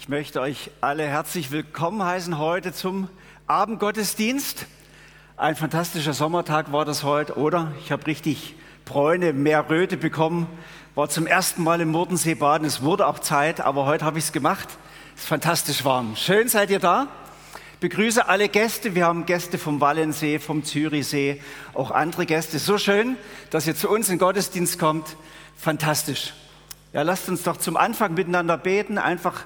Ich möchte euch alle herzlich willkommen heißen heute zum Abendgottesdienst. Ein fantastischer Sommertag war das heute, oder? Ich habe richtig Bräune, mehr Röte bekommen. War zum ersten Mal im Mordensee baden. Es wurde auch Zeit, aber heute habe ich es gemacht. Es ist fantastisch warm. Schön seid ihr da. Begrüße alle Gäste. Wir haben Gäste vom Wallensee, vom Zürichsee, auch andere Gäste. So schön, dass ihr zu uns in den Gottesdienst kommt. Fantastisch. Ja, lasst uns doch zum Anfang miteinander beten, einfach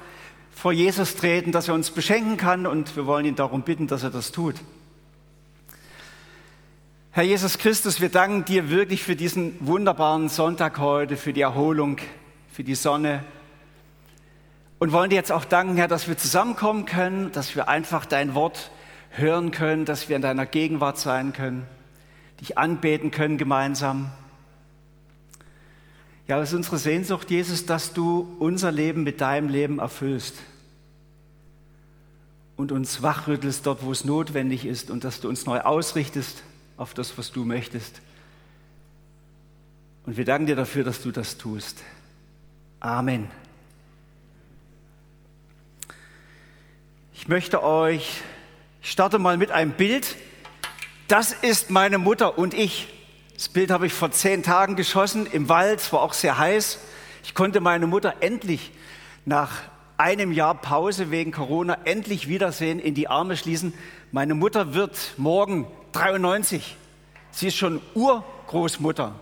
vor Jesus treten, dass er uns beschenken kann und wir wollen ihn darum bitten, dass er das tut. Herr Jesus Christus, wir danken dir wirklich für diesen wunderbaren Sonntag heute, für die Erholung, für die Sonne und wollen dir jetzt auch danken, Herr, dass wir zusammenkommen können, dass wir einfach dein Wort hören können, dass wir in deiner Gegenwart sein können, dich anbeten können gemeinsam. Ja, es ist unsere Sehnsucht, Jesus, dass du unser Leben mit deinem Leben erfüllst und uns wachrüttelst dort, wo es notwendig ist und dass du uns neu ausrichtest auf das, was du möchtest. Und wir danken dir dafür, dass du das tust. Amen. Ich möchte euch, ich starte mal mit einem Bild. Das ist meine Mutter und ich. Das Bild habe ich vor zehn Tagen geschossen im Wald, es war auch sehr heiß. Ich konnte meine Mutter endlich nach einem Jahr Pause wegen Corona endlich wiedersehen, in die Arme schließen. Meine Mutter wird morgen 93. Sie ist schon Urgroßmutter.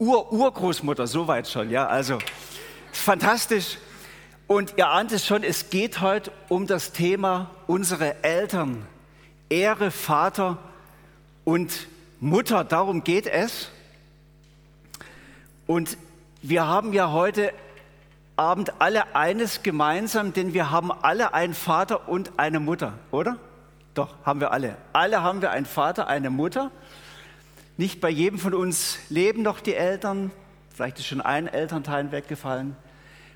Ur-Urgroßmutter, soweit schon, ja. Also, fantastisch. Und ihr ahnt es schon, es geht heute um das Thema unsere Eltern. Ehre Vater und Mutter, darum geht es. Und wir haben ja heute Abend alle eines gemeinsam, denn wir haben alle einen Vater und eine Mutter, oder? Doch, haben wir alle. Alle haben wir einen Vater, eine Mutter. Nicht bei jedem von uns leben noch die Eltern. Vielleicht ist schon ein Elternteil weggefallen.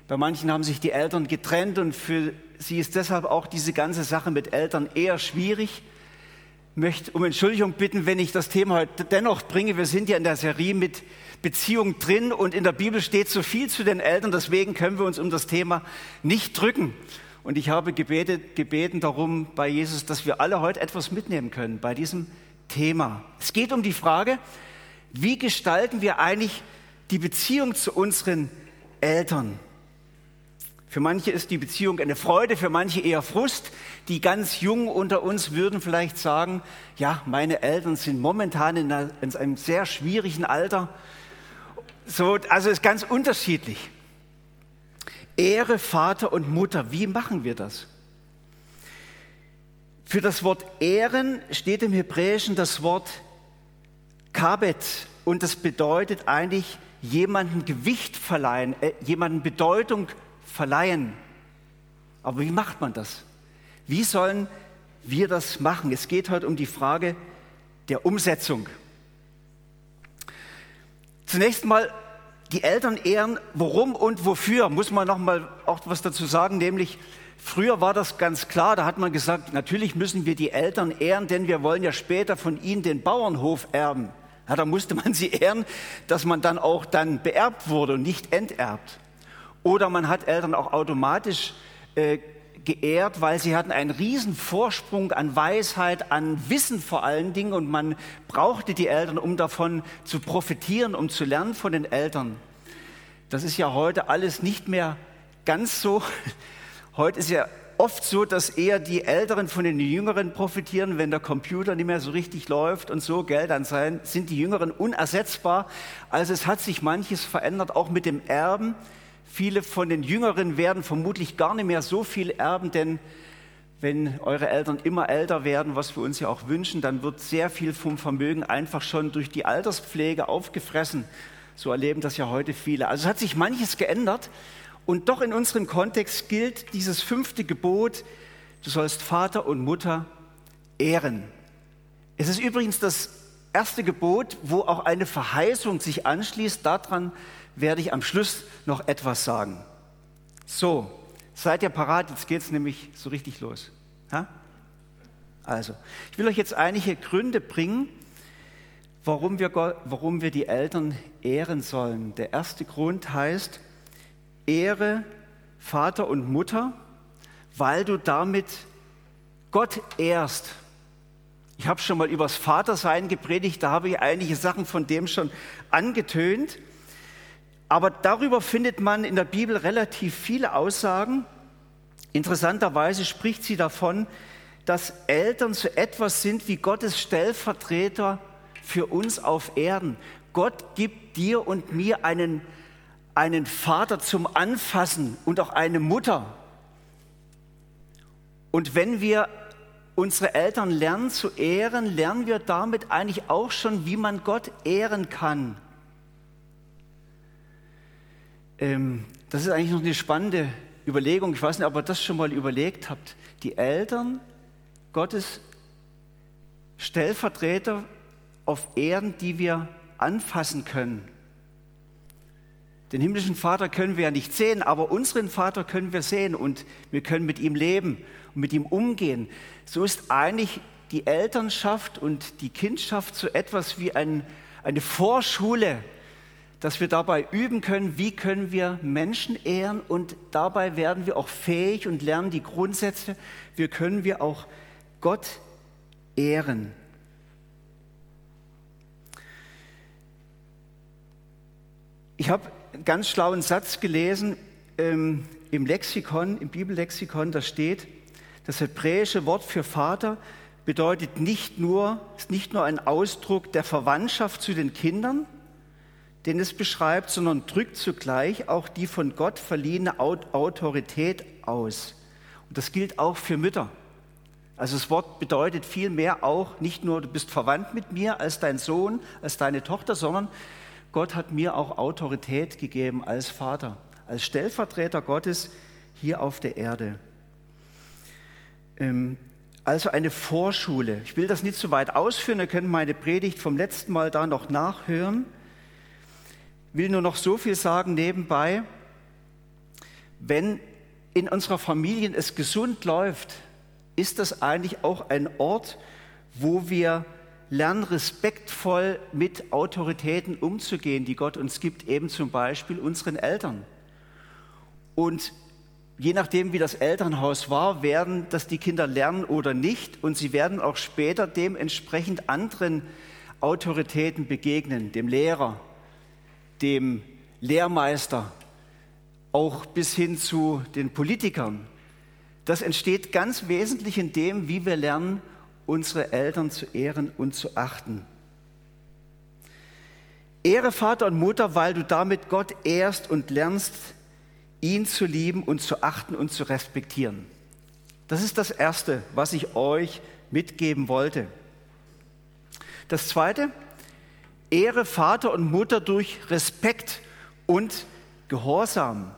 Bei manchen haben sich die Eltern getrennt und für sie ist deshalb auch diese ganze Sache mit Eltern eher schwierig möchte um Entschuldigung bitten, wenn ich das Thema heute dennoch bringe. Wir sind ja in der Serie mit Beziehung drin und in der Bibel steht so viel zu den Eltern, deswegen können wir uns um das Thema nicht drücken. Und ich habe gebetet, gebeten darum bei Jesus, dass wir alle heute etwas mitnehmen können bei diesem Thema. Es geht um die Frage, wie gestalten wir eigentlich die Beziehung zu unseren Eltern? Für manche ist die Beziehung eine Freude, für manche eher Frust. Die ganz Jungen unter uns würden vielleicht sagen, ja, meine Eltern sind momentan in, einem sehr schwierigen Alter. So, also ist ganz unterschiedlich. Ehre Vater und Mutter, wie machen wir das? Für das Wort Ehren steht im Hebräischen das Wort Kabet und das bedeutet eigentlich jemanden Gewicht verleihen, äh, jemanden Bedeutung. Aber wie macht man das? Wie sollen wir das machen? Es geht heute um die Frage der Umsetzung. Zunächst mal die Eltern ehren, warum und wofür, muss man noch mal auch was dazu sagen, nämlich früher war das ganz klar, da hat man gesagt, natürlich müssen wir die Eltern ehren, denn wir wollen ja später von ihnen den Bauernhof erben. Ja, da musste man sie ehren, dass man dann auch dann beerbt wurde und nicht enterbt. Oder man hat Eltern auch automatisch äh, geehrt, weil sie hatten einen riesen Vorsprung an Weisheit, an Wissen vor allen Dingen und man brauchte die Eltern, um davon zu profitieren, um zu lernen von den Eltern. Das ist ja heute alles nicht mehr ganz so. Heute ist ja oft so, dass eher die Älteren von den Jüngeren profitieren, wenn der Computer nicht mehr so richtig läuft und so, gell, dann sein, sind die Jüngeren unersetzbar. Also es hat sich manches verändert, auch mit dem Erben. Viele von den Jüngeren werden vermutlich gar nicht mehr so viel erben, denn wenn eure Eltern immer älter werden, was wir uns ja auch wünschen, dann wird sehr viel vom Vermögen einfach schon durch die Alterspflege aufgefressen. So erleben das ja heute viele. Also hat sich manches geändert und doch in unserem Kontext gilt dieses fünfte Gebot, du sollst Vater und Mutter ehren. Es ist übrigens das erste Gebot, wo auch eine Verheißung sich anschließt daran, werde ich am Schluss noch etwas sagen. So, seid ihr parat? Jetzt geht es nämlich so richtig los. Ha? Also, ich will euch jetzt einige Gründe bringen, warum wir, warum wir die Eltern ehren sollen. Der erste Grund heißt, Ehre Vater und Mutter weil du damit Gott ehrst. Ich habe schon mal übers Vatersein gepredigt, da habe ich einige Sachen von dem schon angetönt. Aber darüber findet man in der Bibel relativ viele Aussagen. Interessanterweise spricht sie davon, dass Eltern so etwas sind wie Gottes Stellvertreter für uns auf Erden. Gott gibt dir und mir einen, einen Vater zum Anfassen und auch eine Mutter. Und wenn wir unsere Eltern lernen zu ehren, lernen wir damit eigentlich auch schon, wie man Gott ehren kann. Ähm, das ist eigentlich noch eine spannende Überlegung. Ich weiß nicht, ob ihr das schon mal überlegt habt. Die Eltern, Gottes Stellvertreter auf Erden, die wir anfassen können. Den himmlischen Vater können wir ja nicht sehen, aber unseren Vater können wir sehen und wir können mit ihm leben und mit ihm umgehen. So ist eigentlich die Elternschaft und die Kindschaft so etwas wie ein, eine Vorschule, dass wir dabei üben können, wie können wir Menschen ehren und dabei werden wir auch fähig und lernen die Grundsätze, wie können wir auch Gott ehren. Ich habe einen ganz schlauen Satz gelesen ähm, im Lexikon, im Bibellexikon, da steht, das hebräische Wort für Vater bedeutet nicht nur, ist nicht nur ein Ausdruck der Verwandtschaft zu den Kindern, den es beschreibt, sondern drückt zugleich auch die von Gott verliehene Autorität aus. Und das gilt auch für Mütter. Also das Wort bedeutet vielmehr auch nicht nur, du bist verwandt mit mir als dein Sohn, als deine Tochter, sondern Gott hat mir auch Autorität gegeben als Vater, als Stellvertreter Gottes hier auf der Erde. Ähm, also eine Vorschule. Ich will das nicht zu weit ausführen, ihr könnt meine Predigt vom letzten Mal da noch nachhören. Will nur noch so viel sagen nebenbei. Wenn in unserer Familie es gesund läuft, ist das eigentlich auch ein Ort, wo wir lernen, respektvoll mit Autoritäten umzugehen, die Gott uns gibt, eben zum Beispiel unseren Eltern. Und je nachdem, wie das Elternhaus war, werden das die Kinder lernen oder nicht. Und sie werden auch später dementsprechend anderen Autoritäten begegnen, dem Lehrer, dem Lehrmeister, auch bis hin zu den Politikern. Das entsteht ganz wesentlich in dem, wie wir lernen, unsere Eltern zu ehren und zu achten. Ehre Vater und Mutter, weil du damit Gott ehrst und lernst, ihn zu lieben und zu achten und zu respektieren. Das ist das Erste, was ich euch mitgeben wollte. Das Zweite, ehre Vater und Mutter durch Respekt und Gehorsam.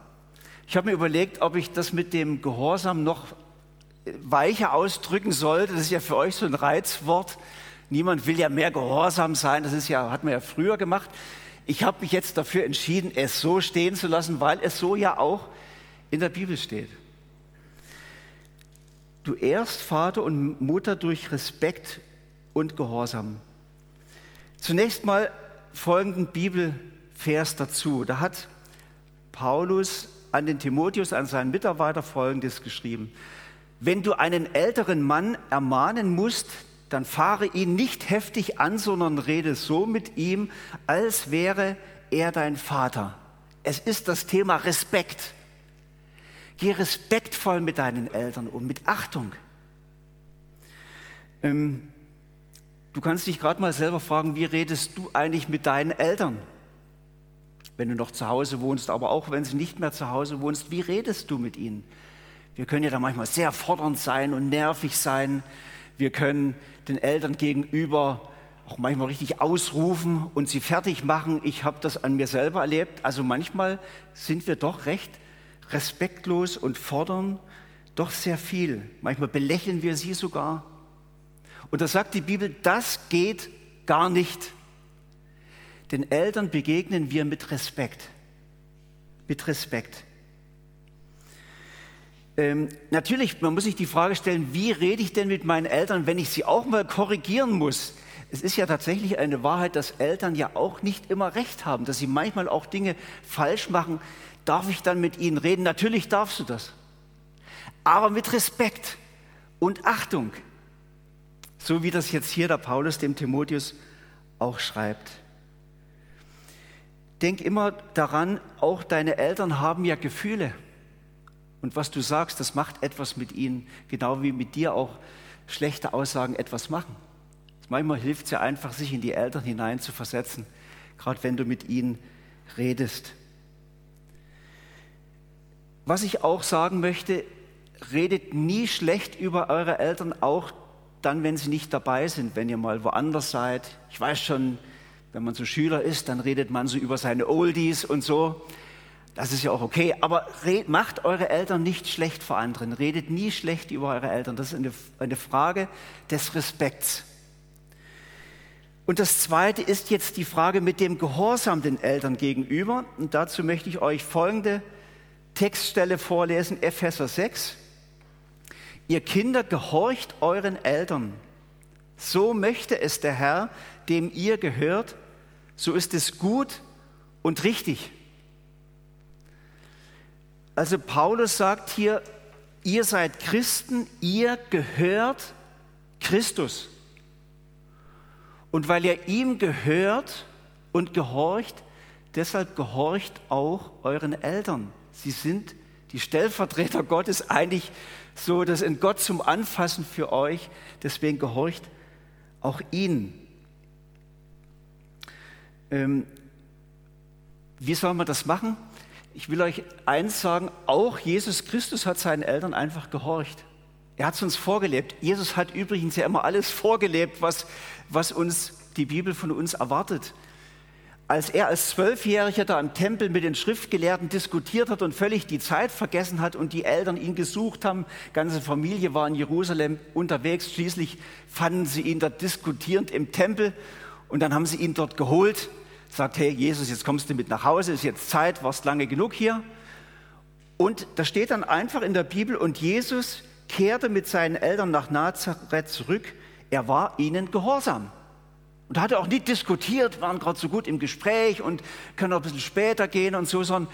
Ich habe mir überlegt, ob ich das mit dem Gehorsam noch weicher ausdrücken sollte. Das ist ja für euch so ein Reizwort. Niemand will ja mehr gehorsam sein. Das ist ja, hat man ja früher gemacht. Ich habe mich jetzt dafür entschieden, es so stehen zu lassen, weil es so ja auch in der Bibel steht. Du ehrst Vater und Mutter durch Respekt und Gehorsam. Zunächst mal folgenden Bibelvers dazu. Da hat Paulus an den Timotheus, an seinen Mitarbeiter folgendes geschrieben. Wenn du einen älteren Mann ermahnen musst, dann fahre ihn nicht heftig an, sondern rede so mit ihm, als wäre er dein Vater. Es ist das Thema Respekt. Geh respektvoll mit deinen Eltern um, mit Achtung. Ähm, du kannst dich gerade mal selber fragen, wie redest du eigentlich mit deinen Eltern? Wenn du noch zu Hause wohnst, aber auch wenn sie nicht mehr zu Hause wohnst, wie redest du mit ihnen? Wir können ja da manchmal sehr fordernd sein und nervig sein. Wir können den Eltern gegenüber auch manchmal richtig ausrufen und sie fertig machen. Ich habe das an mir selber erlebt. Also manchmal sind wir doch recht respektlos und fordern doch sehr viel. Manchmal belächeln wir sie sogar. Und da sagt die Bibel, das geht gar nicht. Den Eltern begegnen wir mit Respekt. Mit Respekt. Ähm, natürlich, man muss sich die Frage stellen, wie rede ich denn mit meinen Eltern, wenn ich sie auch mal korrigieren muss? Es ist ja tatsächlich eine Wahrheit, dass Eltern ja auch nicht immer recht haben, dass sie manchmal auch Dinge falsch machen. Darf ich dann mit ihnen reden? Natürlich darfst du das. aber mit Respekt und Achtung. So wie das jetzt hier der Paulus dem Timotheus auch schreibt. Denk immer daran, auch deine Eltern haben ja Gefühle. Und was du sagst, das macht etwas mit ihnen, genau wie mit dir auch schlechte Aussagen etwas machen. Manchmal hilft es ja einfach, sich in die Eltern hinein zu versetzen, gerade wenn du mit ihnen redest. Was ich auch sagen möchte, redet nie schlecht über eure Eltern, auch dann, wenn sie nicht dabei sind, wenn ihr mal woanders seid. Ich weiß schon, wenn man so Schüler ist, dann redet man so über seine Oldies und so. Das ist ja auch okay, aber macht eure Eltern nicht schlecht vor anderen. Redet nie schlecht über eure Eltern. Das ist eine, eine Frage des Respekts. Und das Zweite ist jetzt die Frage mit dem Gehorsam den Eltern gegenüber. Und dazu möchte ich euch folgende Textstelle vorlesen, Epheser 6. Ihr Kinder, gehorcht euren Eltern. So möchte es der Herr, dem ihr gehört. So ist es gut und richtig. Also Paulus sagt hier, ihr seid Christen, ihr gehört Christus. Und weil ihr ihm gehört und gehorcht, deshalb gehorcht auch euren Eltern. Sie sind die Stellvertreter Gottes, eigentlich so das in Gott zum Anfassen für euch. Deswegen gehorcht auch ihnen. Ähm, wie soll man das machen? Ich will euch eins sagen, auch Jesus Christus hat seinen Eltern einfach gehorcht. Er hat es uns vorgelebt. Jesus hat übrigens ja immer alles vorgelebt, was, was uns die Bibel von uns erwartet. Als er als Zwölfjähriger da im Tempel mit den Schriftgelehrten diskutiert hat und völlig die Zeit vergessen hat und die Eltern ihn gesucht haben, ganze Familie war in Jerusalem unterwegs, schließlich fanden sie ihn dort diskutierend im Tempel und dann haben sie ihn dort geholt sagt, hey Jesus, jetzt kommst du mit nach Hause, ist jetzt Zeit, warst lange genug hier. Und da steht dann einfach in der Bibel, und Jesus kehrte mit seinen Eltern nach Nazareth zurück. Er war ihnen gehorsam. Und hat auch nicht diskutiert, waren gerade so gut im Gespräch und können auch ein bisschen später gehen und so, sondern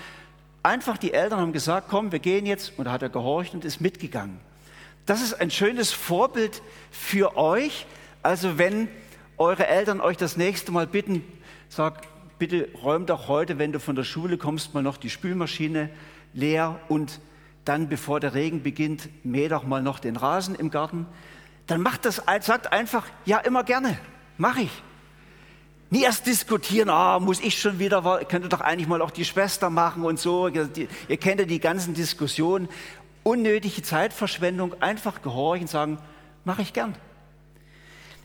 einfach die Eltern haben gesagt, komm, wir gehen jetzt. Und da hat er gehorcht und ist mitgegangen. Das ist ein schönes Vorbild für euch. Also wenn eure Eltern euch das nächste Mal bitten, sag, bitte räum doch heute, wenn du von der Schule kommst, mal noch die Spülmaschine leer und dann, bevor der Regen beginnt, mäh doch mal noch den Rasen im Garten. Dann macht das, sagt einfach, ja, immer gerne, mache ich. Nie erst diskutieren, ah, muss ich schon wieder, könnte doch eigentlich mal auch die Schwester machen und so. Ihr kennt ja die ganzen Diskussionen. Unnötige Zeitverschwendung, einfach gehorchen, sagen, mache ich gern.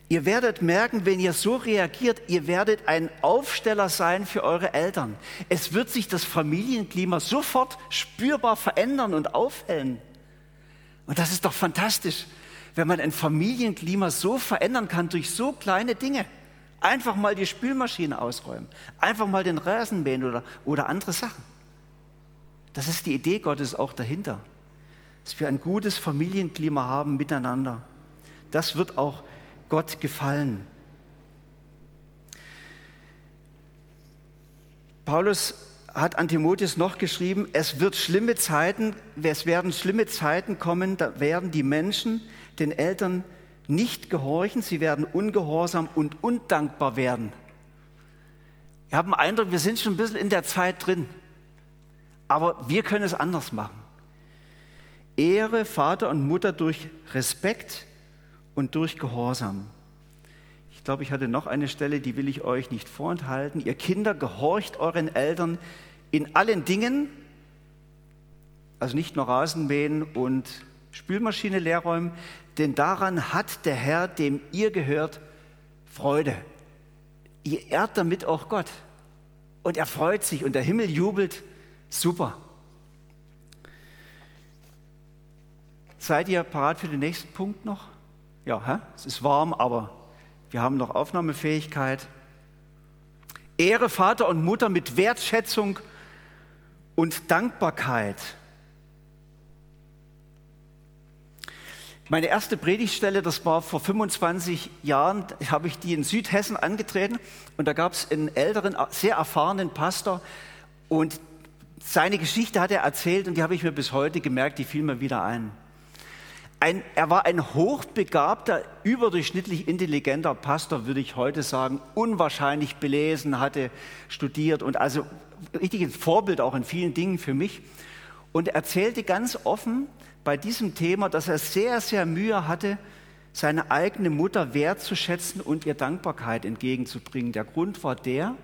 Ihr werdet merken, wenn ihr so reagiert, ihr werdet ein Aufsteller sein für eure Eltern. Es wird sich das Familienklima sofort spürbar verändern und aufhellen. Und das ist doch fantastisch, wenn man ein Familienklima so verändern kann durch so kleine Dinge. Einfach mal die Spülmaschine ausräumen, einfach mal den Rasen mähen oder, oder andere Sachen. Das ist die Idee Gottes auch dahinter, dass wir ein gutes Familienklima haben miteinander. Das wird auch Gott gefallen. Paulus hat an Timotheus noch geschrieben, es wird schlimme Zeiten, es werden schlimme Zeiten kommen, da werden die Menschen den Eltern nicht gehorchen, sie werden ungehorsam und undankbar werden. Ich habe den Eindruck, wir sind schon ein bisschen in der Zeit drin, aber wir können es anders machen. Ehre Vater und Mutter durch Respekt, und durch Gehorsam. Ich glaube, ich hatte noch eine Stelle, die will ich euch nicht vorenthalten. Ihr Kinder, gehorcht euren Eltern in allen Dingen, also nicht nur Rasenmähen und Spülmaschine leerräumen, denn daran hat der Herr, dem ihr gehört, Freude. Ihr ehrt damit auch Gott. Und er freut sich und der Himmel jubelt. Super. Seid ihr parat für den nächsten Punkt noch? Ja, hä? es ist warm, aber wir haben noch Aufnahmefähigkeit. Ehre Vater und Mutter mit Wertschätzung und Dankbarkeit. Meine erste Predigtstelle, das war vor 25 Jahren, habe ich die in Südhessen angetreten und da gab es einen älteren, sehr erfahrenen Pastor und seine Geschichte hat er erzählt und die habe ich mir bis heute gemerkt, die fiel mir wieder ein. Ein, er war ein hochbegabter, überdurchschnittlich intelligenter Pastor, würde ich heute sagen, unwahrscheinlich belesen, hatte studiert und also richtig ein Vorbild auch in vielen Dingen für mich. Und er erzählte ganz offen bei diesem Thema, dass er sehr, sehr Mühe hatte, seine eigene Mutter wertzuschätzen und ihr Dankbarkeit entgegenzubringen. Der Grund war der,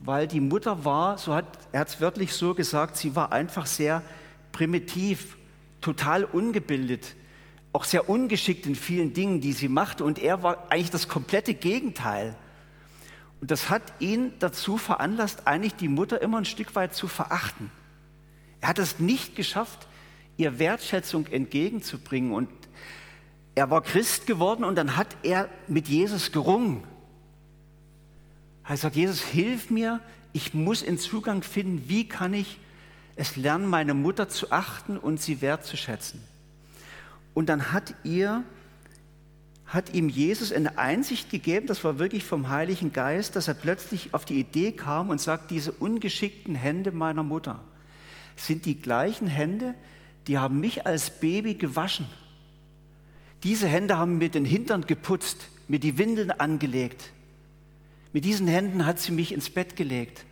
weil die Mutter war, so hat er es wörtlich so gesagt, sie war einfach sehr primitiv, total ungebildet, auch sehr ungeschickt in vielen Dingen, die sie machte. Und er war eigentlich das komplette Gegenteil. Und das hat ihn dazu veranlasst, eigentlich die Mutter immer ein Stück weit zu verachten. Er hat es nicht geschafft, ihr Wertschätzung entgegenzubringen. Und er war Christ geworden und dann hat er mit Jesus gerungen. Er sagt, Jesus, hilf mir, ich muss in Zugang finden, wie kann ich es lernen, meine Mutter zu achten und sie wertzuschätzen. Und dann hat ihr, hat ihm Jesus eine Einsicht gegeben, das war wirklich vom Heiligen Geist, dass er plötzlich auf die Idee kam und sagt, diese ungeschickten Hände meiner Mutter sind die gleichen Hände, die haben mich als Baby gewaschen. Diese Hände haben mir den Hintern geputzt, mir die Windeln angelegt. Mit diesen Händen hat sie mich ins Bett gelegt.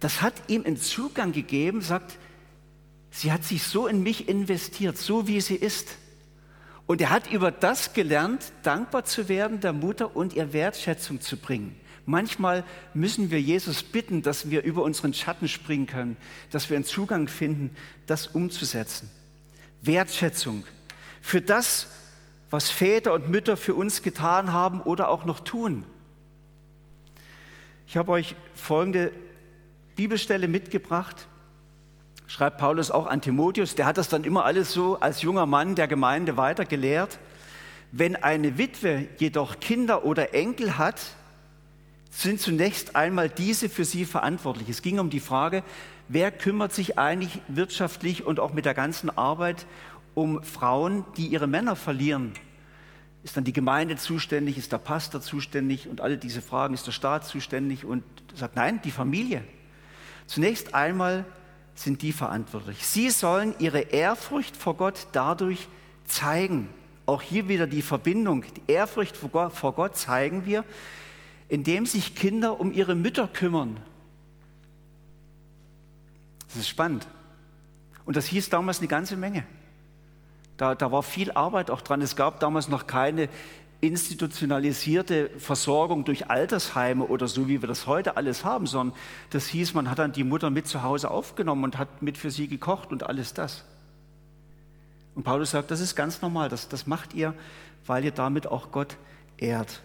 Das hat ihm einen Zugang gegeben, sagt, sie hat sich so in mich investiert, so wie sie ist. Und er hat über das gelernt, dankbar zu werden der Mutter und ihr Wertschätzung zu bringen. Manchmal müssen wir Jesus bitten, dass wir über unseren Schatten springen können, dass wir einen Zugang finden, das umzusetzen. Wertschätzung für das, was Väter und Mütter für uns getan haben oder auch noch tun. Ich habe euch folgende Bibelstelle mitgebracht. Schreibt Paulus auch an Timotheus, der hat das dann immer alles so als junger Mann der Gemeinde weitergelehrt. Wenn eine Witwe jedoch Kinder oder Enkel hat, sind zunächst einmal diese für sie verantwortlich. Es ging um die Frage, wer kümmert sich eigentlich wirtschaftlich und auch mit der ganzen Arbeit um Frauen, die ihre Männer verlieren ist dann die Gemeinde zuständig? Ist der Pastor zuständig? Und alle diese Fragen, ist der Staat zuständig? Und sagt, nein, die Familie. Zunächst einmal sind die verantwortlich. Sie sollen ihre Ehrfurcht vor Gott dadurch zeigen. Auch hier wieder die Verbindung. Die Ehrfurcht vor Gott, zeigen wir, indem sich Kinder um ihre Mütter kümmern. Das ist spannend. Und das hieß damals eine ganze Menge. Da, da war viel Arbeit auch dran. Es gab damals noch keine institutionalisierte Versorgung durch Altersheime oder so, wie wir das heute alles haben, sondern das hieß, man hat dann die Mutter mit zu Hause aufgenommen und hat mit für sie gekocht und alles das. Und Paulus sagt, das ist ganz normal, das, das macht ihr, weil ihr damit auch Gott ehrt.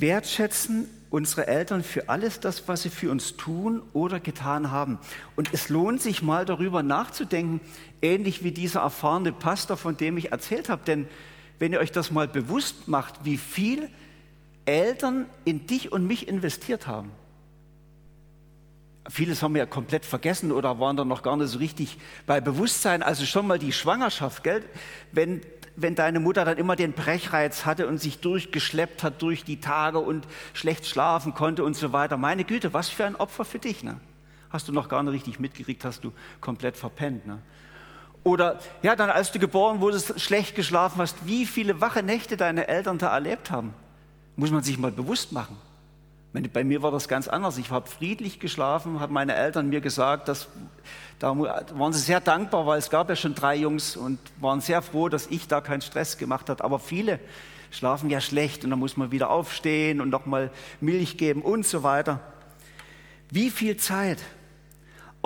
Wertschätzen unsere Eltern für alles das, was sie für uns tun oder getan haben. Und es lohnt sich mal darüber nachzudenken, ähnlich wie dieser erfahrene Pastor, von dem ich erzählt habe. Denn wenn ihr euch das mal bewusst macht, wie viel Eltern in dich und mich investiert haben. Vieles haben wir ja komplett vergessen oder waren da noch gar nicht so richtig bei Bewusstsein. Also schon mal die Schwangerschaft, gell? Wenn wenn deine Mutter dann immer den Brechreiz hatte und sich durchgeschleppt hat durch die Tage und schlecht schlafen konnte und so weiter. Meine Güte, was für ein Opfer für dich. Ne? Hast du noch gar nicht richtig mitgekriegt, hast du komplett verpennt. Ne? Oder ja, dann als du geboren wurdest, schlecht geschlafen hast, wie viele wache Nächte deine Eltern da erlebt haben. Muss man sich mal bewusst machen. Bei mir war das ganz anders. Ich habe friedlich geschlafen, haben meine Eltern mir gesagt, dass, da waren sie sehr dankbar, weil es gab ja schon drei Jungs und waren sehr froh, dass ich da keinen Stress gemacht habe. Aber viele schlafen ja schlecht und dann muss man wieder aufstehen und nochmal Milch geben und so weiter. Wie viel Zeit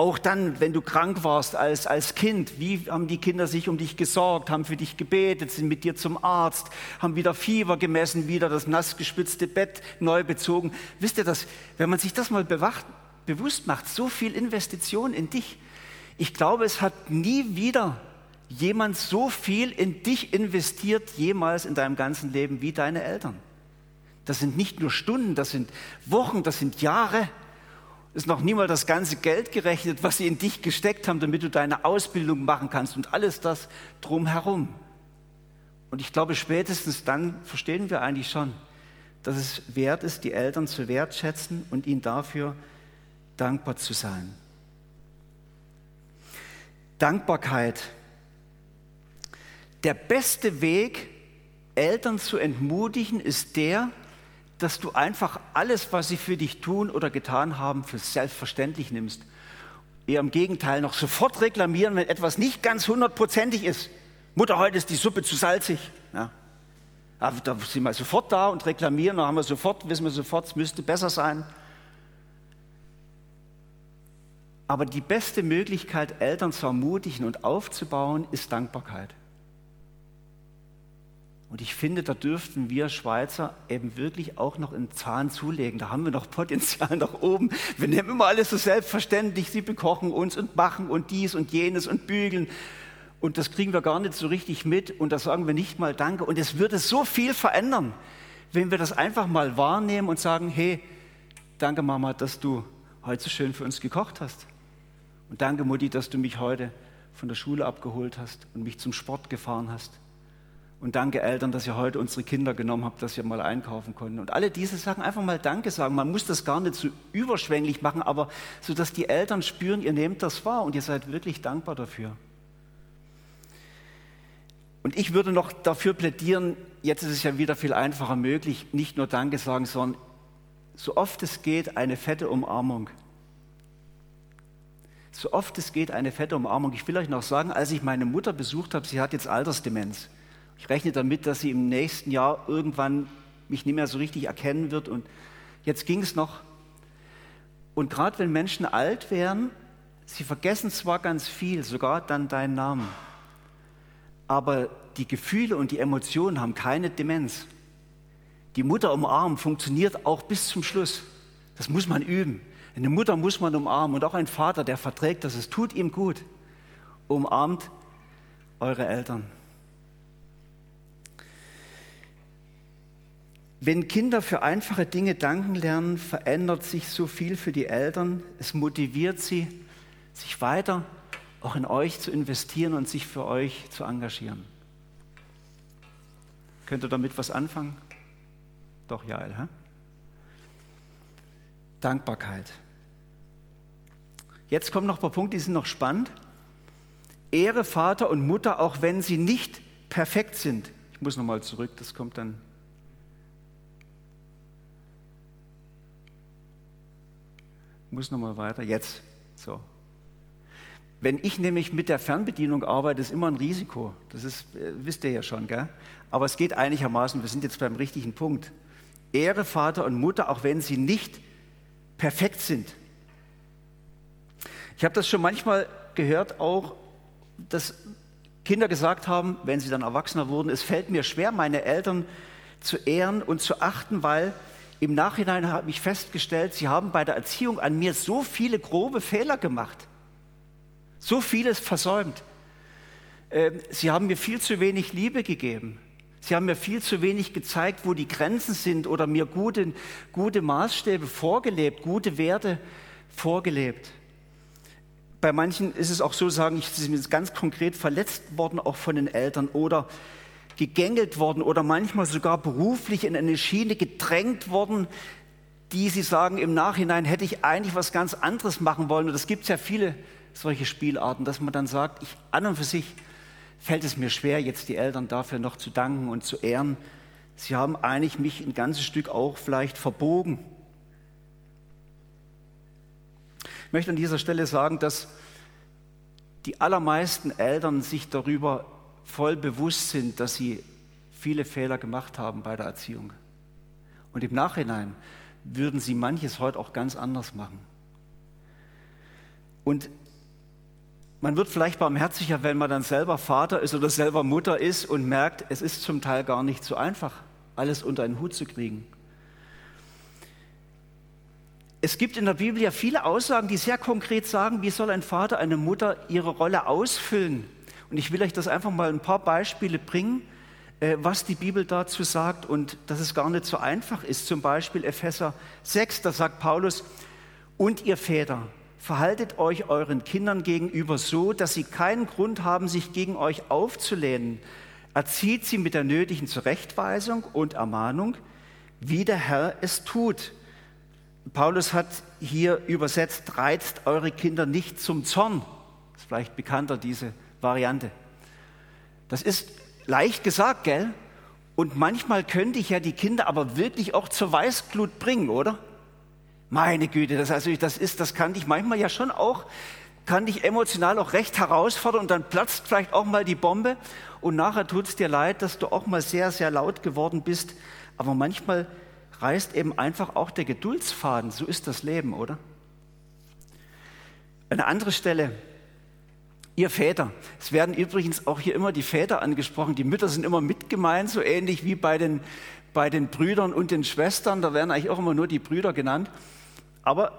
auch dann, wenn du krank warst als, als Kind, wie haben die Kinder sich um dich gesorgt, haben für dich gebetet, sind mit dir zum Arzt, haben wieder Fieber gemessen, wieder das nass gespitzte Bett neu bezogen. Wisst ihr das, wenn man sich das mal bewacht, bewusst macht, so viel Investition in dich. Ich glaube, es hat nie wieder jemand so viel in dich investiert, jemals in deinem ganzen Leben wie deine Eltern. Das sind nicht nur Stunden, das sind Wochen, das sind Jahre ist noch niemals das ganze Geld gerechnet, was sie in dich gesteckt haben, damit du deine Ausbildung machen kannst und alles das drumherum. Und ich glaube, spätestens dann verstehen wir eigentlich schon, dass es wert ist, die Eltern zu wertschätzen und ihnen dafür dankbar zu sein. Dankbarkeit Der beste Weg, Eltern zu entmutigen, ist der, dass du einfach alles, was sie für dich tun oder getan haben, für selbstverständlich nimmst. Eher im Gegenteil noch sofort reklamieren, wenn etwas nicht ganz hundertprozentig ist. Mutter, heute ist die Suppe zu salzig. Ja. Aber da sind wir sofort da und reklamieren, dann haben wir sofort, wissen wir sofort, es müsste besser sein. Aber die beste Möglichkeit, Eltern zu ermutigen und aufzubauen, ist Dankbarkeit. Und ich finde, da dürften wir Schweizer eben wirklich auch noch einen Zahn zulegen. Da haben wir noch Potenzial nach oben. Wir nehmen immer alles so selbstverständlich. Sie bekochen uns und machen und dies und jenes und bügeln. Und das kriegen wir gar nicht so richtig mit. Und da sagen wir nicht mal Danke. Und es würde so viel verändern, wenn wir das einfach mal wahrnehmen und sagen, hey, danke Mama, dass du heute so schön für uns gekocht hast. Und danke Mutti, dass du mich heute von der Schule abgeholt hast und mich zum Sport gefahren hast. Und danke Eltern, dass ihr heute unsere Kinder genommen habt, dass wir mal einkaufen konnten. Und alle diese Sachen einfach mal Danke sagen. Man muss das gar nicht so überschwänglich machen, aber so, dass die Eltern spüren, ihr nehmt das wahr und ihr seid wirklich dankbar dafür. Und ich würde noch dafür plädieren, jetzt ist es ja wieder viel einfacher möglich, nicht nur Danke sagen, sondern so oft es geht, eine fette Umarmung. So oft es geht, eine fette Umarmung. Ich will euch noch sagen, als ich meine Mutter besucht habe, sie hat jetzt Altersdemenz. Ich rechne damit, dass sie im nächsten Jahr irgendwann mich nicht mehr so richtig erkennen wird. Und jetzt ging es noch. Und gerade wenn Menschen alt werden, sie vergessen zwar ganz viel, sogar dann deinen Namen, aber die Gefühle und die Emotionen haben keine Demenz. Die Mutter umarmen funktioniert auch bis zum Schluss. Das muss man üben. Eine Mutter muss man umarmen und auch ein Vater, der verträgt das. Es tut ihm gut. Umarmt eure Eltern. Wenn Kinder für einfache Dinge danken lernen, verändert sich so viel für die Eltern. Es motiviert sie, sich weiter auch in euch zu investieren und sich für euch zu engagieren. Könnt ihr damit was anfangen? Doch, ja, hä? Dankbarkeit. Jetzt kommen noch ein paar Punkte, die sind noch spannend. Ehre Vater und Mutter, auch wenn sie nicht perfekt sind. Ich muss nochmal zurück, das kommt dann muss nochmal weiter. Jetzt. So. Wenn ich nämlich mit der Fernbedienung arbeite, ist immer ein Risiko. Das ist, äh, wisst ihr ja schon, gell? Aber es geht einigermaßen, wir sind jetzt beim richtigen Punkt. Ehre Vater und Mutter, auch wenn sie nicht perfekt sind. Ich habe das schon manchmal gehört, auch, dass Kinder gesagt haben, wenn sie dann Erwachsener wurden, es fällt mir schwer, meine Eltern zu ehren und zu achten, weil im Nachhinein habe ich festgestellt, sie haben bei der Erziehung an mir so viele grobe Fehler gemacht, so vieles versäumt. Ähm, sie haben mir viel zu wenig Liebe gegeben. Sie haben mir viel zu wenig gezeigt, wo die Grenzen sind oder mir gute, gute Maßstäbe vorgelebt, gute Werte vorgelebt. Bei manchen ist es auch so, sagen ich, sie sind ganz konkret verletzt worden, auch von den Eltern oder gegängelt worden oder manchmal sogar beruflich in eine Schiene gedrängt worden, die sie sagen, im Nachhinein hätte ich eigentlich was ganz anderes machen wollen. Und es gibt ja viele solche Spielarten, dass man dann sagt, ich, an und für sich fällt es mir schwer, jetzt die Eltern dafür noch zu danken und zu ehren. Sie haben eigentlich mich ein ganzes Stück auch vielleicht verbogen. Ich möchte an dieser Stelle sagen, dass die allermeisten Eltern sich darüber voll bewusst sind, dass sie viele Fehler gemacht haben bei der Erziehung. Und im Nachhinein würden sie manches heute auch ganz anders machen. Und man wird vielleicht barmherziger, wenn man dann selber Vater ist oder selber Mutter ist und merkt, es ist zum Teil gar nicht so einfach, alles unter einen Hut zu kriegen. Es gibt in der Bibel ja viele Aussagen, die sehr konkret sagen, wie soll ein Vater, eine Mutter ihre Rolle ausfüllen und ich will euch das einfach mal ein paar Beispiele bringen, äh, was die Bibel dazu sagt und dass es gar nicht so einfach ist. Zum Beispiel Epheser 6, da sagt Paulus, und ihr Väter, verhaltet euch euren Kindern gegenüber so, dass sie keinen Grund haben, sich gegen euch aufzulehnen. Erzieht sie mit der nötigen Zurechtweisung und Ermahnung, wie der Herr es tut. Paulus hat hier übersetzt, reizt eure Kinder nicht zum Zorn. Das ist vielleicht bekannter, diese Variante. Das ist leicht gesagt, gell? Und manchmal könnte ich ja die Kinder aber wirklich auch zur Weißglut bringen, oder? Meine Güte, das, also, das ist, das kann dich manchmal ja schon auch, kann dich emotional auch recht herausfordern und dann platzt vielleicht auch mal die Bombe und nachher tut es dir leid, dass du auch mal sehr, sehr laut geworden bist. Aber manchmal reißt eben einfach auch der Geduldsfaden. So ist das Leben, oder? Eine andere Stelle, Ihr Väter. Es werden übrigens auch hier immer die Väter angesprochen. Die Mütter sind immer mit gemeint, so ähnlich wie bei den, bei den Brüdern und den Schwestern. Da werden eigentlich auch immer nur die Brüder genannt. Aber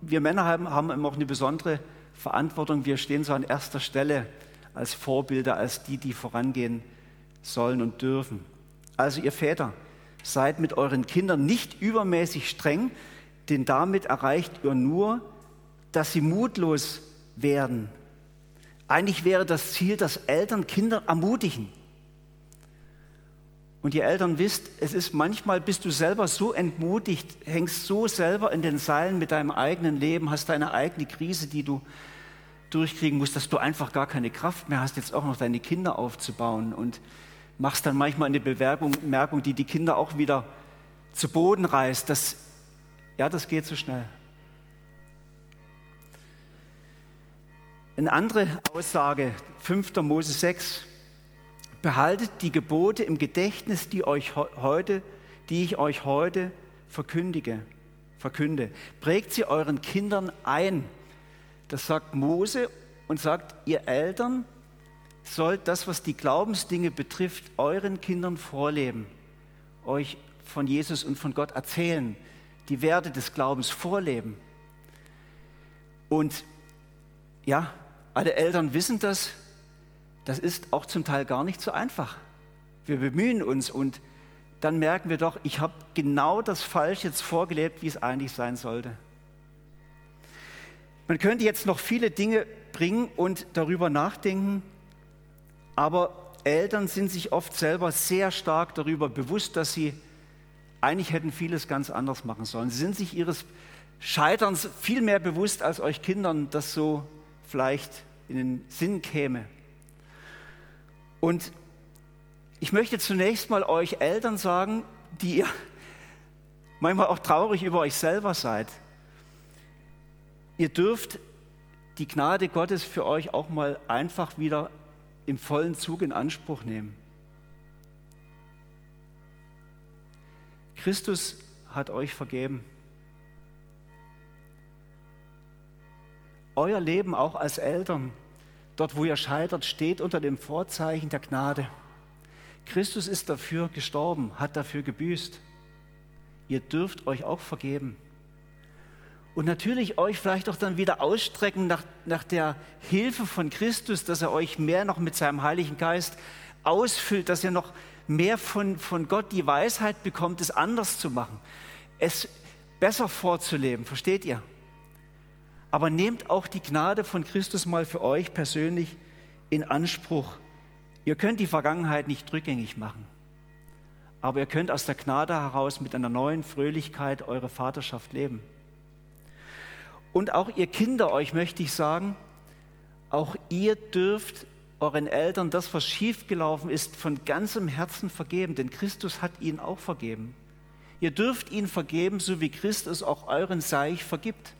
wir Männer haben, haben immer auch eine besondere Verantwortung. Wir stehen so an erster Stelle als Vorbilder, als die, die vorangehen sollen und dürfen. Also ihr Väter, seid mit euren Kindern nicht übermäßig streng, denn damit erreicht ihr nur, dass sie mutlos werden eigentlich wäre das Ziel, dass Eltern Kinder ermutigen. Und ihr Eltern wisst, es ist manchmal, bist du selber so entmutigt, hängst so selber in den Seilen mit deinem eigenen Leben, hast deine eigene Krise, die du durchkriegen musst, dass du einfach gar keine Kraft mehr hast, jetzt auch noch deine Kinder aufzubauen und machst dann manchmal eine Bemerkung, die die Kinder auch wieder zu Boden reißt. Das, ja, das geht so schnell. Eine andere Aussage, 5. Mose 6. Behaltet die Gebote im Gedächtnis, die, euch heute, die ich euch heute verkündige, verkünde. Prägt sie euren Kindern ein. Das sagt Mose und sagt, ihr Eltern sollt das, was die Glaubensdinge betrifft, euren Kindern vorleben, euch von Jesus und von Gott erzählen, die Werte des Glaubens vorleben. Und ja, alle Eltern wissen das, das ist auch zum Teil gar nicht so einfach. Wir bemühen uns und dann merken wir doch, ich habe genau das falsch jetzt vorgelebt, wie es eigentlich sein sollte. Man könnte jetzt noch viele Dinge bringen und darüber nachdenken, aber Eltern sind sich oft selber sehr stark darüber bewusst, dass sie eigentlich hätten vieles ganz anders machen sollen. Sie sind sich ihres Scheiterns viel mehr bewusst, als euch Kindern das so vielleicht in den Sinn käme. Und ich möchte zunächst mal euch Eltern sagen, die ihr manchmal auch traurig über euch selber seid. Ihr dürft die Gnade Gottes für euch auch mal einfach wieder im vollen Zug in Anspruch nehmen. Christus hat euch vergeben. Euer Leben auch als Eltern, dort wo ihr scheitert, steht unter dem Vorzeichen der Gnade. Christus ist dafür gestorben, hat dafür gebüßt. Ihr dürft euch auch vergeben. Und natürlich euch vielleicht auch dann wieder ausstrecken nach, nach der Hilfe von Christus, dass er euch mehr noch mit seinem Heiligen Geist ausfüllt, dass ihr noch mehr von, von Gott die Weisheit bekommt, es anders zu machen, es besser vorzuleben. Versteht ihr? Aber nehmt auch die Gnade von Christus mal für euch persönlich in Anspruch. Ihr könnt die Vergangenheit nicht rückgängig machen, aber ihr könnt aus der Gnade heraus mit einer neuen Fröhlichkeit eure Vaterschaft leben. Und auch ihr Kinder, euch möchte ich sagen, auch ihr dürft euren Eltern das, was schiefgelaufen ist, von ganzem Herzen vergeben, denn Christus hat ihnen auch vergeben. Ihr dürft ihnen vergeben, so wie Christus auch euren Seich vergibt.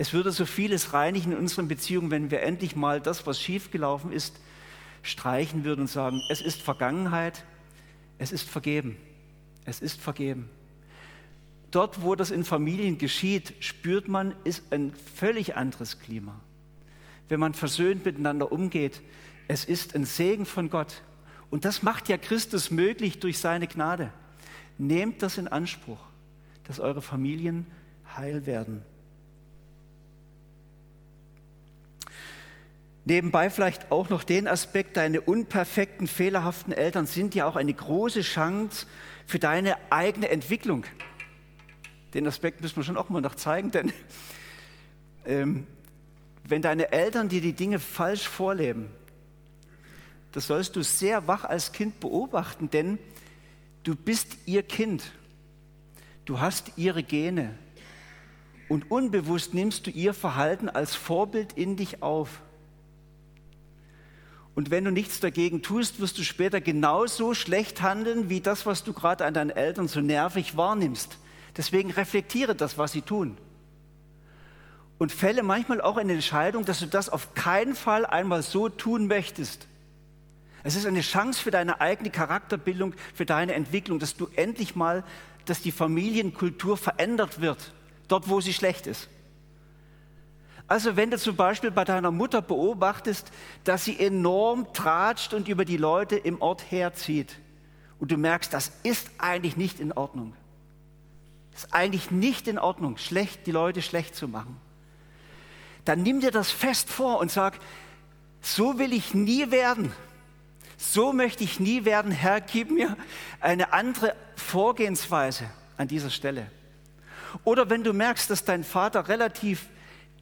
Es würde so vieles reinigen in unseren Beziehungen, wenn wir endlich mal das, was schiefgelaufen ist, streichen würden und sagen, es ist Vergangenheit, es ist vergeben, es ist vergeben. Dort, wo das in Familien geschieht, spürt man, ist ein völlig anderes Klima. Wenn man versöhnt miteinander umgeht, es ist ein Segen von Gott. Und das macht ja Christus möglich durch seine Gnade. Nehmt das in Anspruch, dass eure Familien heil werden. Nebenbei vielleicht auch noch den Aspekt, deine unperfekten, fehlerhaften Eltern sind ja auch eine große Chance für deine eigene Entwicklung. Den Aspekt müssen wir schon auch mal noch zeigen, denn ähm, wenn deine Eltern dir die Dinge falsch vorleben, das sollst du sehr wach als Kind beobachten, denn du bist ihr Kind. Du hast ihre Gene. Und unbewusst nimmst du ihr Verhalten als Vorbild in dich auf. Und wenn du nichts dagegen tust, wirst du später genauso schlecht handeln, wie das, was du gerade an deinen Eltern so nervig wahrnimmst. Deswegen reflektiere das, was sie tun. Und fälle manchmal auch eine Entscheidung, dass du das auf keinen Fall einmal so tun möchtest. Es ist eine Chance für deine eigene Charakterbildung, für deine Entwicklung, dass du endlich mal, dass die Familienkultur verändert wird, dort wo sie schlecht ist. Also wenn du zum Beispiel bei deiner Mutter beobachtest, dass sie enorm tratscht und über die Leute im Ort herzieht und du merkst, das ist eigentlich nicht in Ordnung. Das ist eigentlich nicht in Ordnung, schlecht, die Leute schlecht zu machen. Dann nimm dir das fest vor und sag, so will ich nie werden. So möchte ich nie werden. Herr, gib mir eine andere Vorgehensweise an dieser Stelle. Oder wenn du merkst, dass dein Vater relativ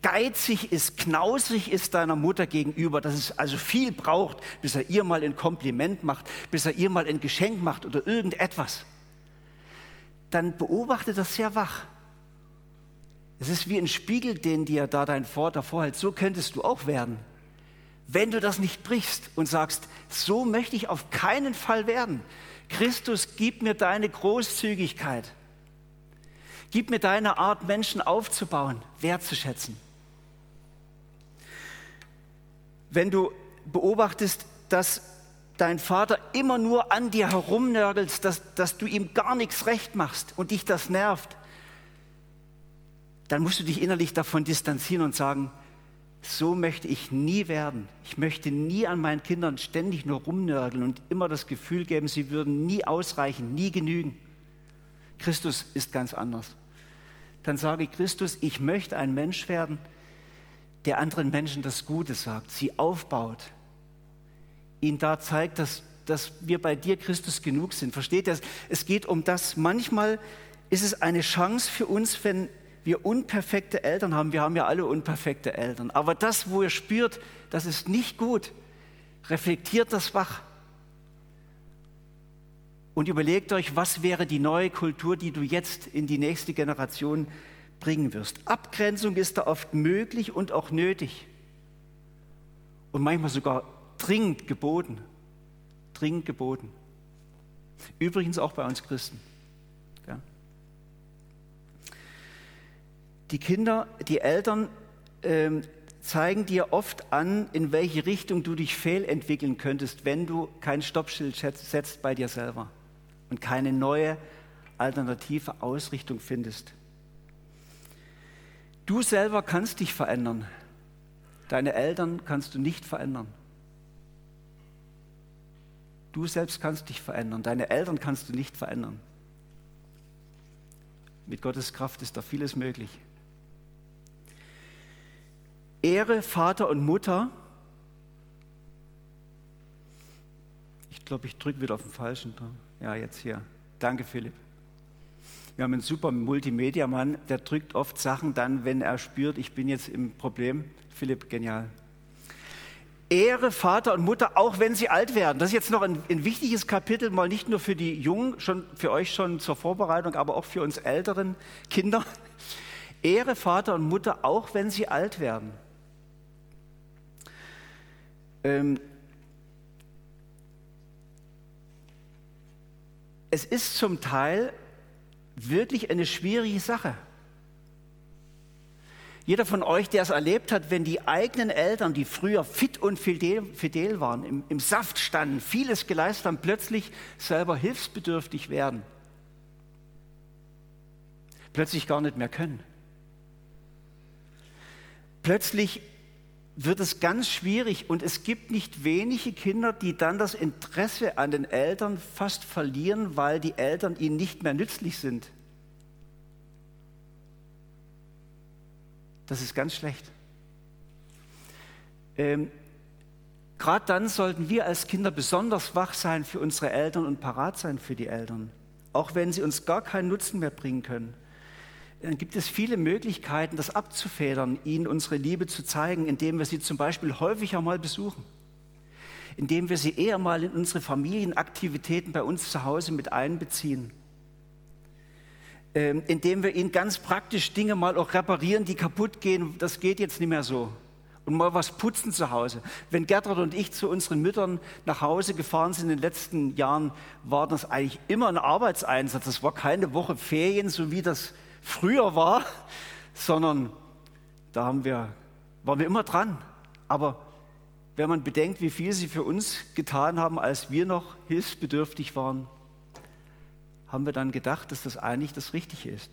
geizig ist, knausrig ist deiner Mutter gegenüber, dass es also viel braucht, bis er ihr mal ein Kompliment macht, bis er ihr mal ein Geschenk macht oder irgendetwas, dann beobachte das sehr wach. Es ist wie ein Spiegel, den dir da dein Vater vorhält. So könntest du auch werden. Wenn du das nicht brichst und sagst, so möchte ich auf keinen Fall werden. Christus, gib mir deine Großzügigkeit. Gib mir deine Art, Menschen aufzubauen, wertzuschätzen. Wenn du beobachtest, dass dein Vater immer nur an dir herumnörgelt, dass, dass du ihm gar nichts recht machst und dich das nervt, dann musst du dich innerlich davon distanzieren und sagen, so möchte ich nie werden. Ich möchte nie an meinen Kindern ständig nur rumnörgeln und immer das Gefühl geben, sie würden nie ausreichen, nie genügen. Christus ist ganz anders. Dann sage Christus, ich möchte ein Mensch werden, der anderen Menschen das Gute sagt, sie aufbaut, ihnen da zeigt, dass, dass wir bei dir, Christus, genug sind. Versteht ihr? Es geht um das. Manchmal ist es eine Chance für uns, wenn wir unperfekte Eltern haben. Wir haben ja alle unperfekte Eltern. Aber das, wo ihr spürt, das ist nicht gut, reflektiert das wach. Und überlegt euch, was wäre die neue Kultur, die du jetzt in die nächste Generation bringen wirst. Abgrenzung ist da oft möglich und auch nötig. Und manchmal sogar dringend geboten. Dringend geboten. Übrigens auch bei uns Christen. Ja. Die Kinder, die Eltern ähm, zeigen dir oft an, in welche Richtung du dich fehlentwickeln könntest, wenn du kein Stoppschild setzt bei dir selber und keine neue alternative Ausrichtung findest. Du selber kannst dich verändern. Deine Eltern kannst du nicht verändern. Du selbst kannst dich verändern. Deine Eltern kannst du nicht verändern. Mit Gottes Kraft ist da vieles möglich. Ehre Vater und Mutter. Ich glaube, ich drücke wieder auf den falschen. Ja, jetzt hier. Danke, Philipp. Wir haben einen super Multimedia-Mann, der drückt oft Sachen dann, wenn er spürt, ich bin jetzt im Problem. Philipp, genial. Ehre Vater und Mutter, auch wenn sie alt werden. Das ist jetzt noch ein, ein, wichtiges Kapitel, mal nicht nur für die Jungen, schon für euch schon zur Vorbereitung, aber auch für uns älteren Kinder. Ehre Vater und Mutter, auch wenn sie alt werden. Ähm, es ist zum Teil wirklich eine schwierige Sache. Jeder von euch, der es erlebt hat, wenn die eigenen Eltern, die früher fit und fidel, waren, im, im Saft standen, vieles geleistet haben, plötzlich selber hilfsbedürftig werden, plötzlich gar nicht mehr können. Plötzlich wird es ganz schwierig und es gibt nicht wenige Kinder, die dann das Interesse an den Eltern fast verlieren, weil die Eltern ihnen nicht mehr nützlich sind. Das ist ganz schlecht. Ähm, Gerade dann sollten wir als Kinder besonders wach sein für unsere Eltern und parat sein für die Eltern, auch wenn sie uns gar keinen Nutzen mehr bringen können dann gibt es viele Möglichkeiten, das abzufedern, ihnen unsere Liebe zu zeigen, indem wir sie zum Beispiel häufiger mal besuchen, indem wir sie eher mal in unsere Familienaktivitäten bei uns zu Hause mit einbeziehen, ähm, indem wir ihnen ganz praktisch Dinge mal auch reparieren, die kaputt gehen, das geht jetzt nicht mehr so. und mal was putzen zu Hause. Wenn Gertrud und ich zu unseren Müttern nach Hause gefahren sind in den letzten Jahren, war das eigentlich immer ein Arbeitseinsatz. Das war keine Woche Ferien, so wie das früher war, sondern da haben wir, waren wir immer dran. Aber wenn man bedenkt, wie viel sie für uns getan haben, als wir noch hilfsbedürftig waren, haben wir dann gedacht, dass das eigentlich das Richtige ist.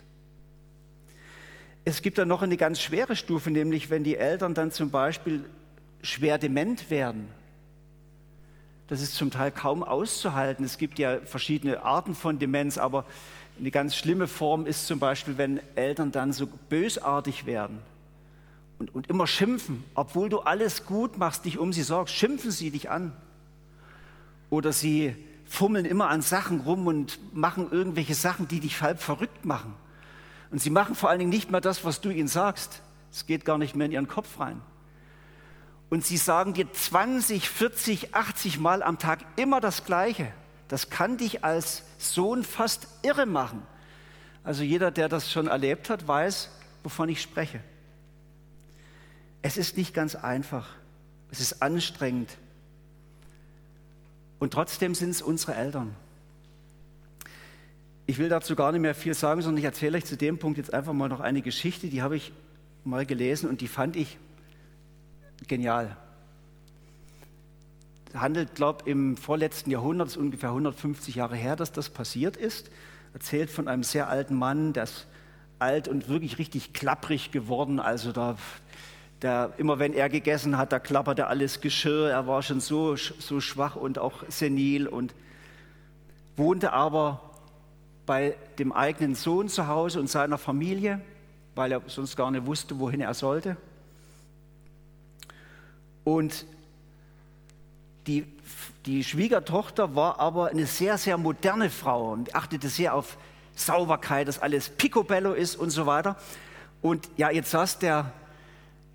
Es gibt dann noch eine ganz schwere Stufe, nämlich wenn die Eltern dann zum Beispiel schwer dement werden. Das ist zum Teil kaum auszuhalten. Es gibt ja verschiedene Arten von Demenz, aber eine ganz schlimme Form ist zum Beispiel, wenn Eltern dann so bösartig werden und, und immer schimpfen, obwohl du alles gut machst, dich um sie sorgst, schimpfen sie dich an. Oder sie fummeln immer an Sachen rum und machen irgendwelche Sachen, die dich halb verrückt machen. Und sie machen vor allen Dingen nicht mehr das, was du ihnen sagst. Es geht gar nicht mehr in ihren Kopf rein. Und sie sagen dir 20, 40, 80 Mal am Tag immer das Gleiche. Das kann dich als Sohn fast irre machen. Also jeder, der das schon erlebt hat, weiß, wovon ich spreche. Es ist nicht ganz einfach. Es ist anstrengend. Und trotzdem sind es unsere Eltern. Ich will dazu gar nicht mehr viel sagen, sondern ich erzähle euch zu dem Punkt jetzt einfach mal noch eine Geschichte, die habe ich mal gelesen und die fand ich genial. Handelt, glaube ich, im vorletzten Jahrhundert, das ist ungefähr 150 Jahre her, dass das passiert ist. Erzählt von einem sehr alten Mann, der ist alt und wirklich richtig klapprig geworden. Also da, der, immer wenn er gegessen hat, da klapperte alles Geschirr. Er war schon so, so schwach und auch senil und wohnte aber bei dem eigenen Sohn zu Hause und seiner Familie, weil er sonst gar nicht wusste, wohin er sollte. Und die, die Schwiegertochter war aber eine sehr, sehr moderne Frau und achtete sehr auf Sauberkeit, dass alles picobello ist und so weiter. Und ja, jetzt saß der,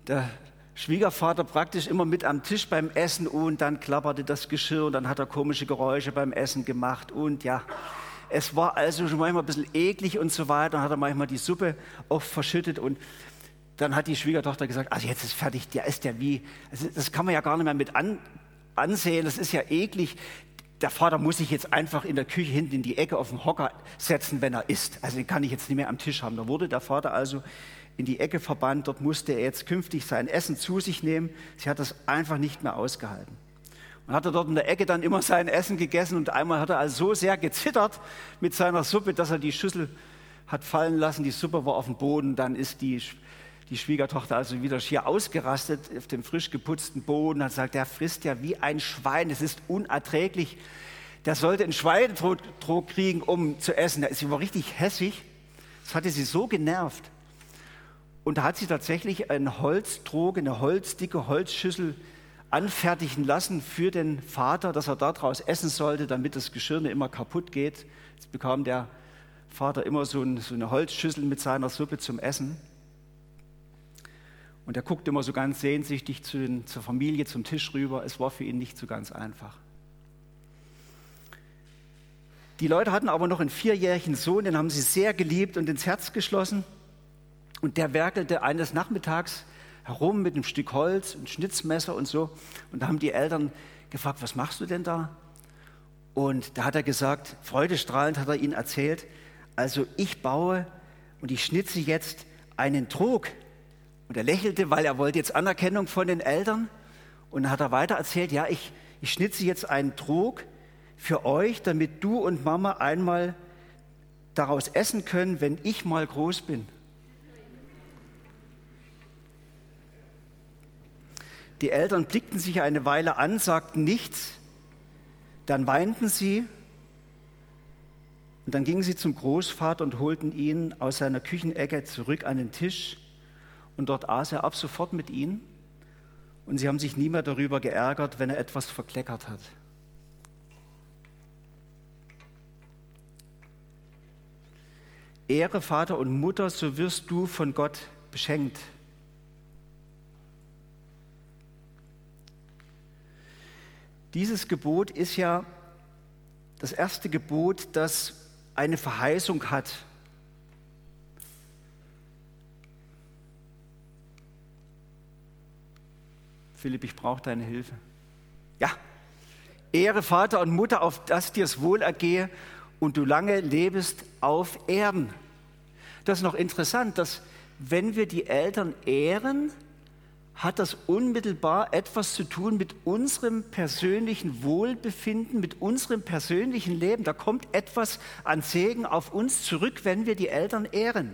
der Schwiegervater praktisch immer mit am Tisch beim Essen und dann klapperte das Geschirr und dann hat er komische Geräusche beim Essen gemacht und ja, es war also schon manchmal ein bisschen eklig und so weiter. Dann hat er manchmal die Suppe oft verschüttet und dann hat die Schwiegertochter gesagt, also jetzt ist fertig, der ist ja wie, also das kann man ja gar nicht mehr mit an, ansehen, das ist ja eklig. Der Vater muss sich jetzt einfach in der Küche hinten in die Ecke auf den Hocker setzen, wenn er isst. Also den kann ich jetzt nicht mehr am Tisch haben. Da wurde der Vater also in die Ecke verbannt, dort musste er jetzt künftig sein Essen zu sich nehmen. Sie hat das einfach nicht mehr ausgehalten. Und hat er dort in der Ecke dann immer sein Essen gegessen und einmal hat er also so sehr gezittert mit seiner Suppe, dass er die Schüssel hat fallen lassen, die Suppe war auf dem Boden, dann ist die, die Schwiegertochter also wieder schier ausgerastet auf dem frisch geputzten Boden, hat gesagt, der frisst ja wie ein Schwein, es ist unerträglich, der sollte einen Schweinedroh kriegen, um zu essen. Sie war richtig hässig, das hatte sie so genervt. Und da hat sie tatsächlich einen Holztrog, eine holzdicke Holzschüssel anfertigen lassen für den Vater, dass er daraus essen sollte, damit das Geschirr nicht immer kaputt geht. Jetzt bekam der Vater immer so, eine Holzschüssel mit seiner Suppe zum Essen. Und er guckte immer so ganz sehnsüchtig zu den, zur Familie, zum Tisch rüber. Es war für ihn nicht so ganz einfach. Die Leute hatten aber noch einen vierjährigen Sohn, den haben sie sehr geliebt und ins Herz geschlossen. Und der werkelte eines Nachmittags herum mit einem Stück Holz, ein Schnitzmesser und so. Und da haben die Eltern gefragt, was machst du denn da? Und da hat er gesagt, freudestrahlend hat er ihnen erzählt, also ich baue und ich schnitze jetzt einen Trog. Und er lächelte, weil er wollte jetzt Anerkennung von den Eltern. Und dann hat er weiter erzählt, ja, ich, ich schnitze jetzt einen Trog für euch, damit du und Mama einmal daraus essen können, wenn ich mal groß bin. Die Eltern blickten sich eine Weile an, sagten nichts, dann weinten sie und dann gingen sie zum Großvater und holten ihn aus seiner Küchenecke zurück an den Tisch und dort aß er ab sofort mit ihnen und sie haben sich nie mehr darüber geärgert, wenn er etwas verkleckert hat. Ehre Vater und Mutter, so wirst du von Gott beschenkt. Dieses Gebot ist ja das erste Gebot, das eine Verheißung hat. Philipp, ich brauche deine Hilfe. Ja, Ehre Vater und Mutter, auf dass dir's wohl ergehe und du lange lebest auf Erden. Das ist noch interessant, dass wenn wir die Eltern ehren, hat das unmittelbar etwas zu tun mit unserem persönlichen Wohlbefinden, mit unserem persönlichen Leben. Da kommt etwas an Segen auf uns zurück, wenn wir die Eltern ehren.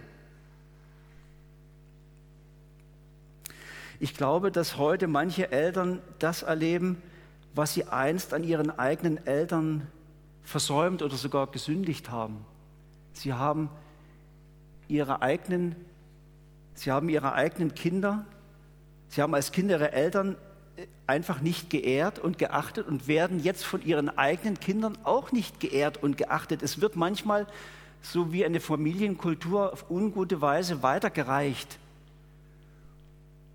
Ich glaube, dass heute manche Eltern das erleben, was sie einst an ihren eigenen Eltern versäumt oder sogar gesündigt haben. Sie haben ihre eigenen, sie haben ihre eigenen Kinder Sie haben als Kinder ihre Eltern äh, einfach nicht geehrt und geachtet und werden jetzt von ihren eigenen Kindern auch nicht geehrt und geachtet. Es wird manchmal so wie eine Familienkultur auf ungute Weise weitergereicht.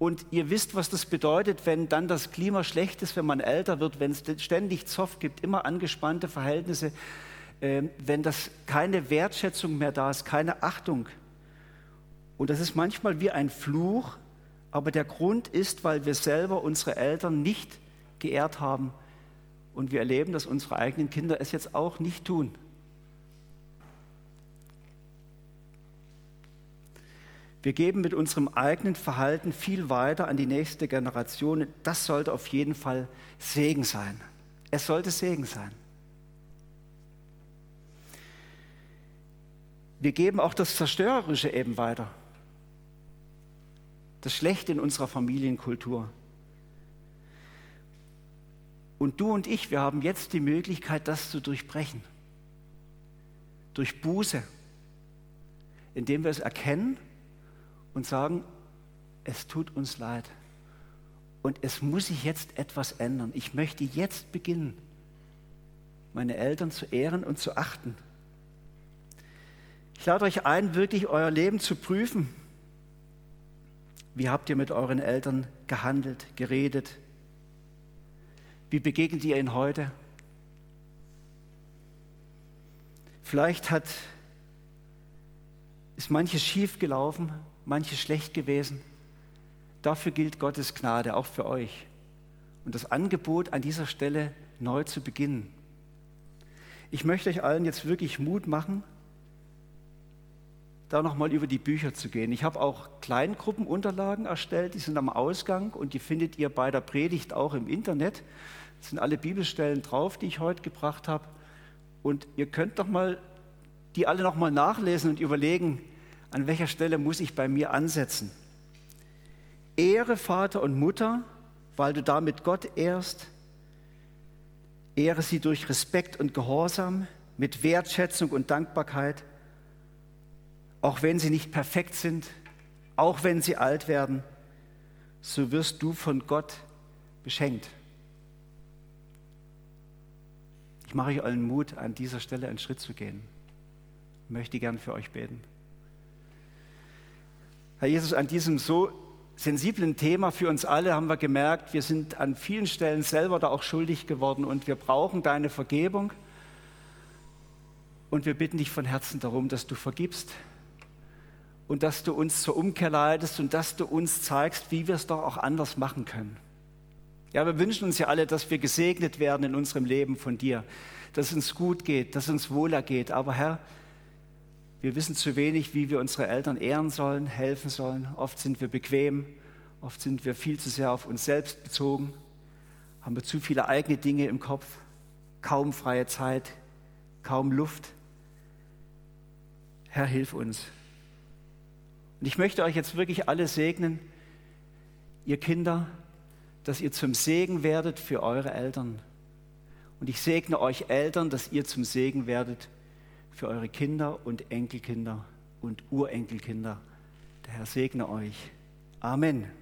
Und ihr wisst, was das bedeutet, wenn dann das Klima schlecht ist, wenn man älter wird, wenn es ständig Zoff gibt, immer angespannte Verhältnisse, äh, wenn das keine Wertschätzung mehr da ist, keine Achtung. Und das ist manchmal wie ein Fluch, aber der Grund ist, weil wir selber unsere Eltern nicht geehrt haben und wir erleben, dass unsere eigenen Kinder es jetzt auch nicht tun. Wir geben mit unserem eigenen Verhalten viel weiter an die nächste Generation. Das sollte auf jeden Fall Segen sein. Es sollte Segen sein. Wir geben auch das Zerstörerische eben weiter das Schlechte in unserer Familienkultur. Und du und ich, wir haben jetzt die Möglichkeit, das zu durchbrechen. Durch Buße, indem wir es erkennen und sagen, es tut uns leid. Und es muss sich jetzt etwas ändern. Ich möchte jetzt beginnen, meine Eltern zu ehren und zu achten. Ich lade euch ein, wirklich euer Leben zu prüfen wie habt ihr mit euren Eltern gehandelt, geredet? Wie begegnet ihr ihnen heute? Vielleicht hat, ist manches schief gelaufen, manches schlecht gewesen. Dafür gilt Gottes Gnade auch für euch. Und das Angebot an dieser Stelle neu zu beginnen. Ich möchte euch allen jetzt wirklich Mut machen, da nochmal über die Bücher zu gehen. Ich habe auch Kleingruppenunterlagen erstellt, die sind am Ausgang und die findet ihr bei der Predigt auch im Internet. Es sind alle Bibelstellen drauf, die ich heute gebracht habe. Und ihr könnt doch mal die alle nochmal nachlesen und überlegen, an welcher Stelle muss ich bei mir ansetzen. Ehre Vater und Mutter, weil du damit Gott ehrst. Ehre sie durch Respekt und Gehorsam, mit Wertschätzung und Dankbarkeit auch wenn sie nicht perfekt sind, auch wenn sie alt werden, so wirst du von Gott beschenkt. Ich mache euch allen Mut, an dieser Stelle einen Schritt zu gehen. Ich möchte gern für euch beten. Herr Jesus, an diesem so sensiblen Thema für uns alle haben wir gemerkt, wir sind an vielen Stellen selber da auch schuldig geworden und wir brauchen deine Vergebung. Und wir bitten dich von Herzen darum, dass du vergibst, und dass du uns zur Umkehr leitest und dass du uns zeigst, wie wir es doch auch anders machen können. Ja, wir wünschen uns ja alle, dass wir gesegnet werden in unserem Leben von dir, dass es uns gut geht, dass es uns wohler geht. Aber Herr, wir wissen zu wenig, wie wir unsere Eltern ehren sollen, helfen sollen. Oft sind wir bequem, oft sind wir viel zu sehr auf uns selbst bezogen, haben wir zu viele eigene Dinge im Kopf, kaum freie Zeit, kaum Luft. Herr, hilf uns. Und ich möchte euch jetzt wirklich alle segnen, ihr Kinder, dass ihr zum Segen werdet für eure Eltern. Und ich segne euch Eltern, dass ihr zum Segen werdet für eure Kinder und Enkelkinder und Urenkelkinder. Der Herr segne euch. Amen.